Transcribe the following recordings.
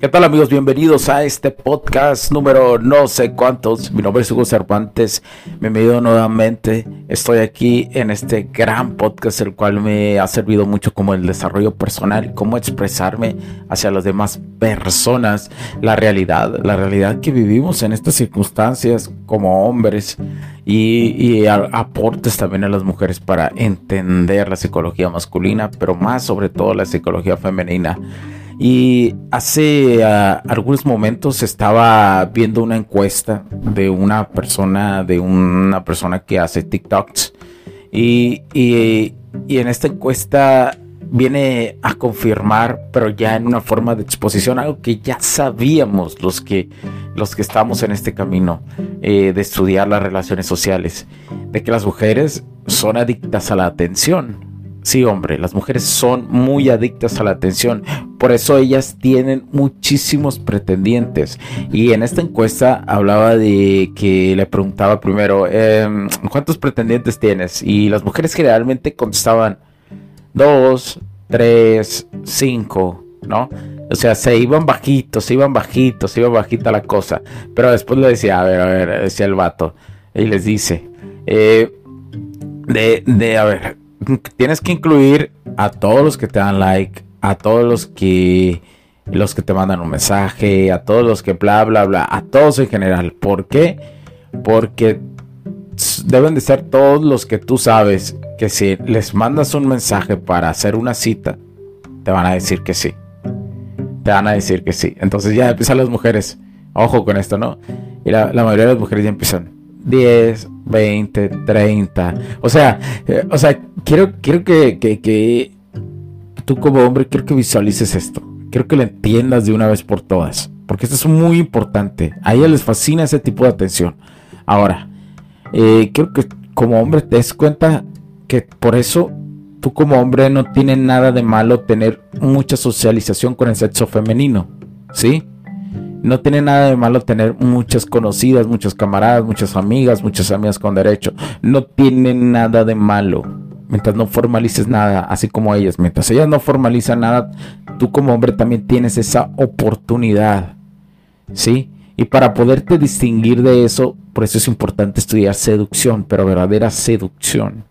¿Qué tal amigos? Bienvenidos a este podcast número no sé cuántos. Mi nombre es Hugo Cervantes. Bienvenido nuevamente. Estoy aquí en este gran podcast el cual me ha servido mucho como el desarrollo personal, cómo expresarme hacia las demás personas, la realidad, la realidad que vivimos en estas circunstancias como hombres y, y aportes también a las mujeres para entender la psicología masculina, pero más sobre todo la psicología femenina. Y hace ah, algunos momentos estaba viendo una encuesta de una persona, de una persona que hace TikToks. Y, y, en esta encuesta viene a confirmar, pero ya en una forma de exposición, algo que ya sabíamos los que, los que estamos en este camino eh, de estudiar las relaciones sociales, de que las mujeres son adictas a la atención Sí, hombre, las mujeres son muy adictas a la atención, por eso ellas tienen muchísimos pretendientes. Y en esta encuesta hablaba de que le preguntaba primero, em, ¿cuántos pretendientes tienes? Y las mujeres generalmente contestaban dos, tres, cinco, ¿no? O sea, se iban bajitos, se iban bajitos, se iba bajita la cosa. Pero después le decía, a ver, a ver, decía el vato, y les dice, eh, de, de, a ver, tienes que incluir a todos los que te dan like, a todos los que los que te mandan un mensaje, a todos los que bla bla bla, a todos en general. ¿Por qué? Porque deben de ser todos los que tú sabes que si les mandas un mensaje para hacer una cita, te van a decir que sí. Te van a decir que sí. Entonces ya empiezan las mujeres. Ojo con esto, ¿no? Y la, la mayoría de las mujeres ya empiezan. 10, 20, 30. O sea, eh, o sea, quiero, quiero que, que, tú como hombre, quiero que visualices esto. Quiero que lo entiendas de una vez por todas. Porque esto es muy importante. A ella les fascina ese tipo de atención. Ahora, eh, quiero que como hombre te des cuenta que por eso tú como hombre no tiene nada de malo tener mucha socialización con el sexo femenino. ¿Sí? No tiene nada de malo tener muchas conocidas, muchas camaradas, muchas amigas, muchas amigas con derecho. No tiene nada de malo. Mientras no formalices nada, así como ellas. Mientras ellas no formalizan nada, tú como hombre también tienes esa oportunidad. ¿Sí? Y para poderte distinguir de eso, por eso es importante estudiar seducción, pero verdadera seducción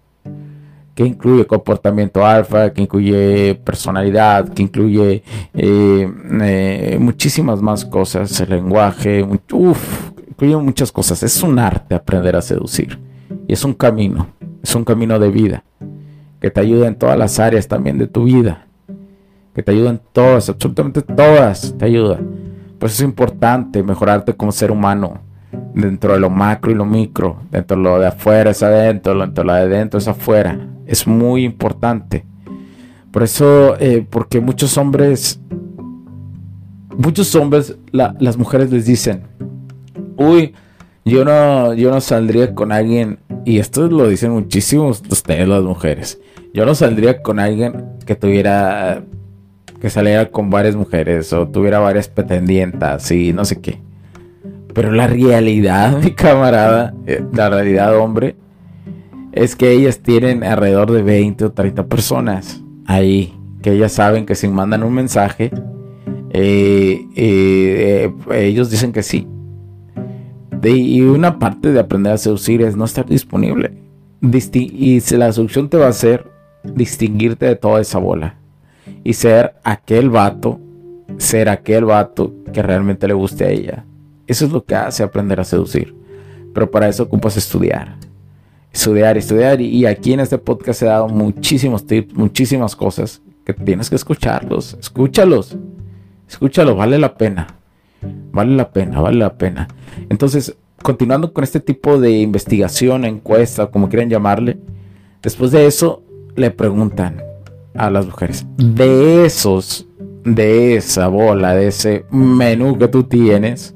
que incluye comportamiento alfa, que incluye personalidad, que incluye eh, eh, muchísimas más cosas, el lenguaje, uff, incluye muchas cosas. Es un arte aprender a seducir y es un camino, es un camino de vida que te ayuda en todas las áreas también de tu vida, que te ayuda en todas, absolutamente todas, te ayuda. Por eso es importante mejorarte como ser humano dentro de lo macro y lo micro, dentro de lo de afuera es adentro, dentro de lo de adentro es afuera es muy importante. Por eso, eh, porque muchos hombres, muchos hombres, las mujeres les dicen, uy, yo no, yo no saldría con alguien, y esto lo dicen muchísimos ustedes las mujeres, yo no saldría con alguien que tuviera, que saliera con varias mujeres o tuviera varias pretendientas y no sé qué. Pero la realidad, mi camarada, eh, la realidad, hombre, es que ellas tienen alrededor de 20 o 30 personas ahí, que ellas saben que si mandan un mensaje, eh, eh, ellos dicen que sí. y una parte de aprender a seducir es no estar disponible. y la seducción te va a hacer distinguirte de toda esa bola. Y ser aquel vato, ser aquel vato que realmente le guste a ella. Eso es lo que hace aprender a seducir. Pero para eso ocupas estudiar estudiar, estudiar. Y, aquí en este podcast he dado muchísimos tips, muchísimas cosas que tienes que escucharlos. Escúchalos. Escúchalo, vale la pena. Vale la pena, vale la pena. Entonces, continuando con este tipo de investigación, encuesta, como quieran llamarle, después de eso le preguntan a las mujeres, de esos, de esa bola, de ese menú que tú tienes,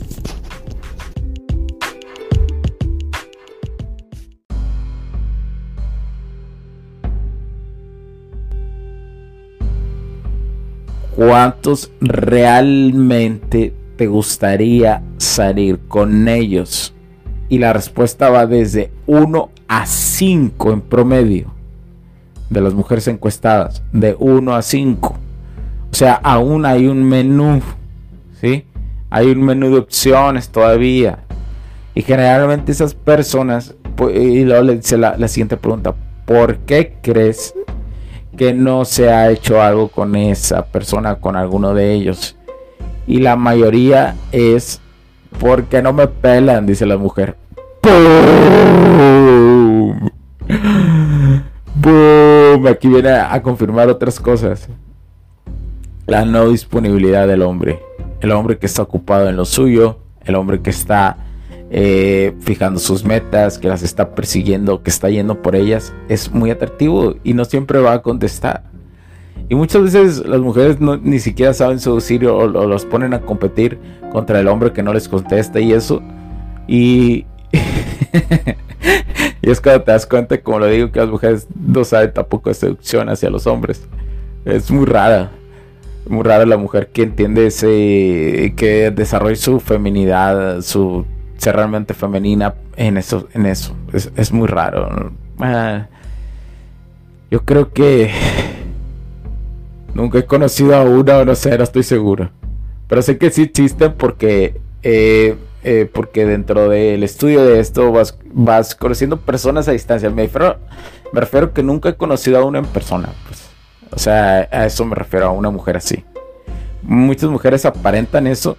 ¿Cuántos realmente te gustaría salir con ellos? Y la respuesta va desde 1 a 5 en promedio de las mujeres encuestadas. De 1 a 5. O sea, aún hay un menú. ¿Sí? Hay un menú de opciones todavía. Y generalmente esas personas, pues, y luego le dice la, la siguiente pregunta, ¿por qué crees que no se ha hecho algo con esa persona, con alguno de ellos. Y la mayoría es porque no me pelan, dice la mujer. ¡Boom! ¡Boom! Aquí viene a confirmar otras cosas. La no disponibilidad del hombre. El hombre que está ocupado en lo suyo. El hombre que está eh, fijando sus metas, que las está persiguiendo, que está yendo por ellas, es muy atractivo y no siempre va a contestar. Y muchas veces las mujeres no, ni siquiera saben seducir o, o, los ponen a competir contra el hombre que no les contesta y eso. Y, es cuando te das cuenta, como lo digo, que las mujeres no saben tampoco de seducción hacia los hombres. Es muy rara. Muy rara la mujer que entiende ese, que desarrolla su feminidad, su ser realmente femenina en eso. En eso. Es, muy raro. Ah, yo creo que nunca he conocido a una o no sé, no estoy seguro. Pero sé que sí existen porque, eh, eh, porque dentro del estudio de esto vas, vas conociendo personas a distancia. Me refiero, me refiero que nunca he conocido a una en persona. Pues. O sea, a eso me refiero, a una mujer así. Muchas mujeres aparentan eso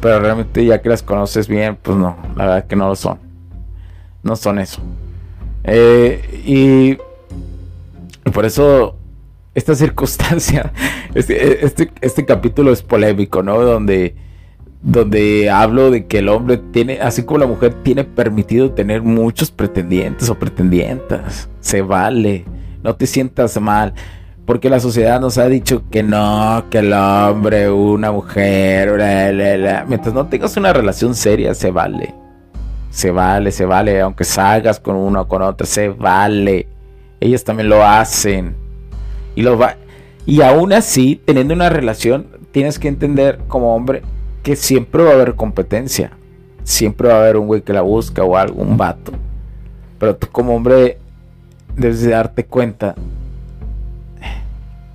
pero realmente ya que las conoces bien, pues no, la verdad que no lo son. No son eso. Eh, y por eso esta circunstancia, este, este, este, capítulo es polémico, ¿no? Donde, donde hablo de que el hombre tiene, así como la mujer tiene permitido tener muchos pretendientes o pretendientas. Se vale, no te sientas mal. Porque la sociedad nos ha dicho que no, que el hombre, una mujer, mientras no tengas una relación seria, se vale. Se vale, se vale. Aunque salgas con uno o con otra, se vale. Ellas también lo hacen. Y, lo va y aún así, teniendo una relación, tienes que entender como hombre que siempre va a haber competencia. Siempre va a haber un güey que la busca o algún vato. Pero tú como hombre debes de darte cuenta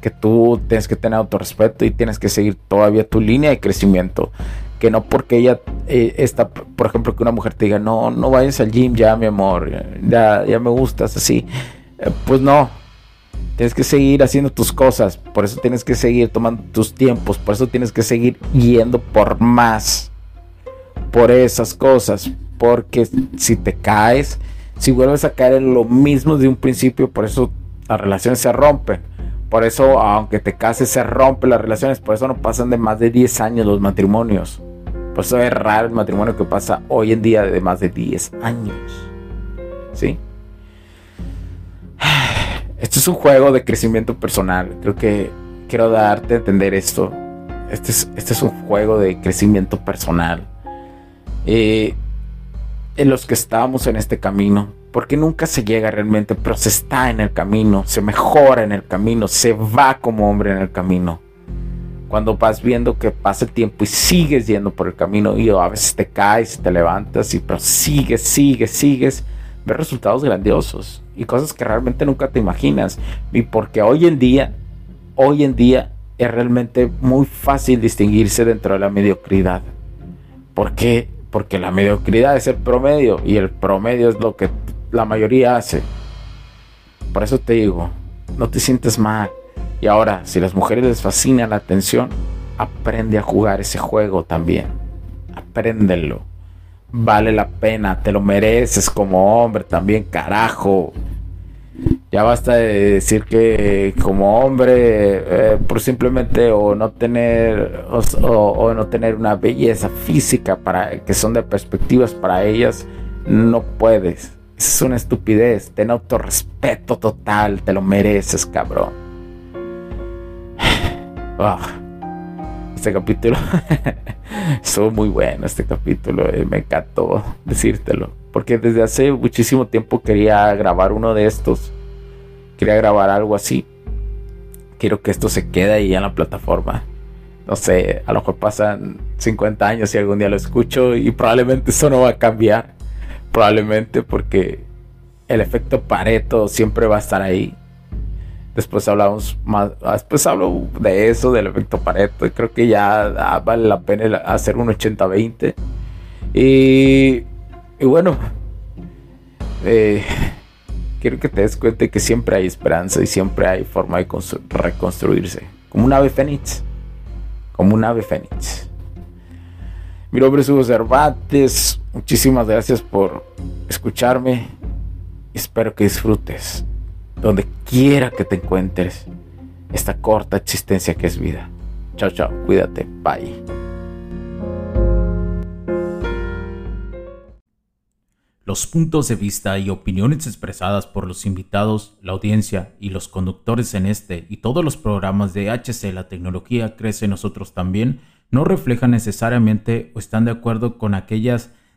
que tú tienes que tener autorrespeto y tienes que seguir todavía tu línea de crecimiento. Que no porque ella eh, está, por ejemplo, que una mujer te diga, no, no vayas al gym ya, mi amor, ya, ya me gustas, así. Eh, pues no, tienes que seguir haciendo tus cosas, por eso tienes que seguir tomando tus tiempos, por eso tienes que seguir yendo por más, por esas cosas, porque si te caes, si vuelves a caer en lo mismo de un principio, por eso las relaciones se rompen por eso, aunque te cases, se rompen las relaciones. Por eso no pasan de más de 10 años los matrimonios. Por eso es raro el matrimonio que pasa hoy en día de más de 10 años. ¿Sí? Esto es un juego de crecimiento personal. Creo que quiero darte a entender esto. Este es, este es un juego de crecimiento personal. Eh, en los que estábamos en este camino, porque nunca se llega realmente, pero se está en el camino, se mejora en el camino, se va como hombre en el camino. Cuando vas viendo que pasa el tiempo y sigues yendo por el camino y a veces te caes, te levantas y pero sigues, sigues, sigues, ves resultados grandiosos y cosas que realmente nunca te imaginas. Y porque hoy en día, hoy en día es realmente muy fácil distinguirse dentro de la mediocridad. ¿Por qué? Porque la mediocridad es el promedio y el promedio es lo que la mayoría hace. Por eso te digo, no te sientes mal. Y ahora, si las mujeres les fascina la atención, aprende a jugar ese juego también. Apréndelo. Vale la pena, te lo mereces como hombre también, carajo. Ya basta de decir que como hombre, eh, por simplemente o no tener o, no tener una belleza física para que son de perspectivas para ellas, no puedes. Es una estupidez. Ten autorrespeto total, te lo mereces, cabrón. Ah, este capítulo estuvo muy bueno. Este capítulo eh, me encantó decírtelo porque desde hace muchísimo tiempo quería grabar uno de estos quería grabar algo así. Quiero que esto se quede ahí en la plataforma. No sé, a lo mejor pasan 50 años y algún día lo escucho y probablemente eso no va a cambiar. Probablemente porque el efecto Pareto siempre va a estar ahí. Después hablamos más, después hablo de eso, del efecto Pareto. Creo que ya ah, vale la pena hacer un 80-20. Y, y bueno, eh, quiero que te des cuenta que siempre hay esperanza y siempre hay forma de reconstruirse. Como un ave fénix. Como un ave fénix. Mi nombre es Hugo Cervantes. Muchísimas gracias por escucharme. Espero que disfrutes, donde quiera que te encuentres, esta corta existencia que es vida. Chao, chao. Cuídate. Bye. Los puntos de vista y opiniones expresadas por los invitados, la audiencia y los conductores en este y todos los programas de HC La Tecnología Crece Nosotros también no reflejan necesariamente o están de acuerdo con aquellas